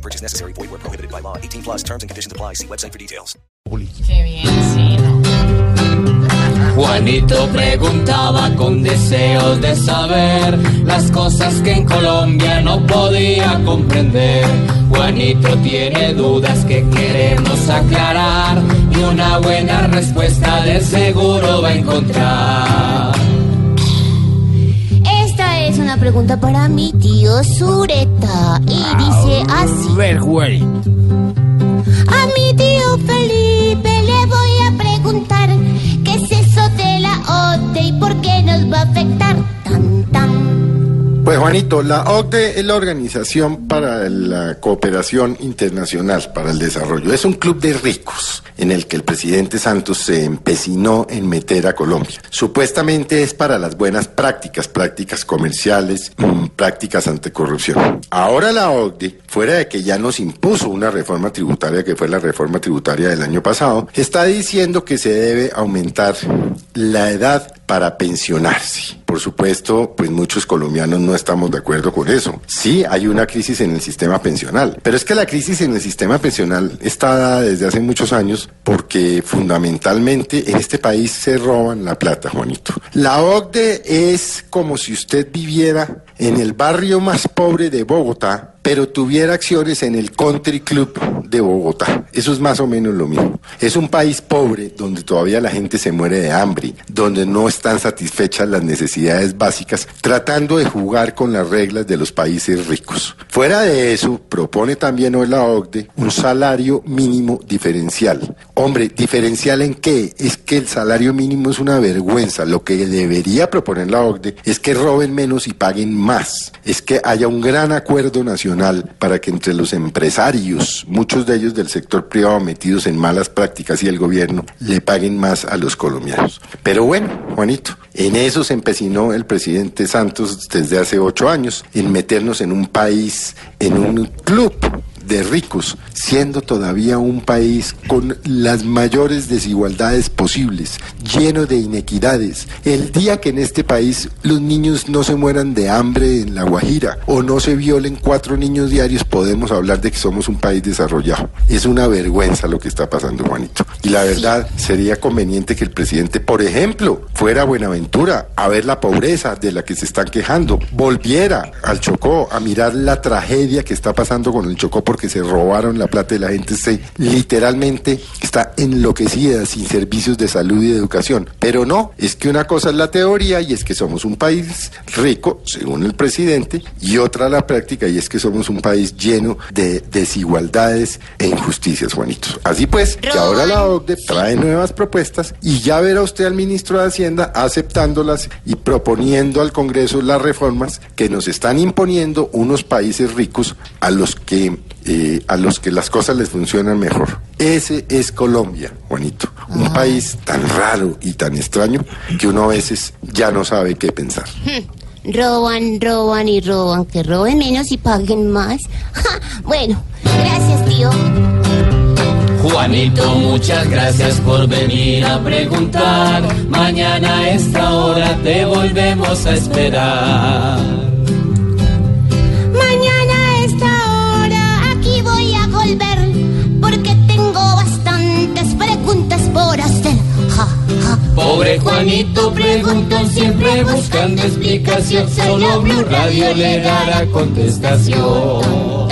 No purchase necessary. Void where prohibited by law. 18 plus terms and conditions apply. See website for details. Qué bien, sí, ¿no? Juanito preguntaba con deseos de saber las cosas que en Colombia no podía comprender. Juanito tiene dudas que queremos aclarar y una buena respuesta de seguro va a encontrar. Pregunta para mi tío Sureta y dice así. ver, Juanito. Pues Juanito, la OCDE es la Organización para la Cooperación Internacional para el Desarrollo. Es un club de ricos en el que el presidente Santos se empecinó en meter a Colombia. Supuestamente es para las buenas prácticas, prácticas comerciales, prácticas anticorrupción. Ahora la OCDE, fuera de que ya nos impuso una reforma tributaria, que fue la reforma tributaria del año pasado, está diciendo que se debe aumentar la edad para pensionarse. Por supuesto, pues muchos colombianos no estamos de acuerdo con eso. Sí, hay una crisis en el sistema pensional, pero es que la crisis en el sistema pensional está desde hace muchos años porque fundamentalmente en este país se roban la plata, Juanito. La OCDE es como si usted viviera en el barrio más pobre de Bogotá, pero tuviera acciones en el Country Club de Bogotá. Eso es más o menos lo mismo. Es un país pobre donde todavía la gente se muere de hambre, donde no están satisfechas las necesidades básicas, tratando de jugar con las reglas de los países ricos. Fuera de eso, propone también hoy la un salario mínimo diferencial. Hombre, ¿diferencial en qué? Es que el salario mínimo es una vergüenza. Lo que debería proponer la OCDE es que roben menos y paguen más. Es que haya un gran acuerdo nacional para que entre los empresarios, muchos de ellos del sector privado metidos en malas prácticas y el gobierno, le paguen más a los colombianos. Pero bueno, Juanito, en eso se empecinó el presidente Santos desde hace ocho años, en meternos en un país, en un club de ricos, siendo todavía un país con las mayores desigualdades posibles, lleno de inequidades. El día que en este país los niños no se mueran de hambre en La Guajira o no se violen cuatro niños diarios, podemos hablar de que somos un país desarrollado. Es una vergüenza lo que está pasando, Juanito. Y la verdad, sería conveniente que el presidente, por ejemplo, fuera a Buenaventura a ver la pobreza de la que se están quejando, volviera al Chocó a mirar la tragedia que está pasando con el Chocó porque se robaron la plata de la gente, se literalmente está enloquecida sin servicios de salud y de educación. Pero no, es que una cosa es la teoría y es que somos un país rico, según el presidente, y otra la práctica y es que somos un país lleno de desigualdades e injusticias, Juanito. Así pues, que ahora la OCDE trae nuevas propuestas y ya verá usted al ministro de Hacienda aceptándolas y proponiendo al Congreso las reformas que nos están imponiendo unos países ricos a los que eh, a los que las cosas les funcionan mejor. Ese es Colombia, Juanito. Un país tan raro y tan extraño que uno a veces ya no sabe qué pensar. Roban, roban y roban, que roben menos y paguen más. Ja, bueno, gracias tío. Juanito, muchas gracias por venir a preguntar. Mañana a esta hora te volvemos a esperar. Mañana a esta hora aquí voy a volver porque tengo bastantes preguntas por hacer. Ja, ja. Pobre Juanito preguntó siempre buscando explicación. Solo Blue Radio le dará contestación.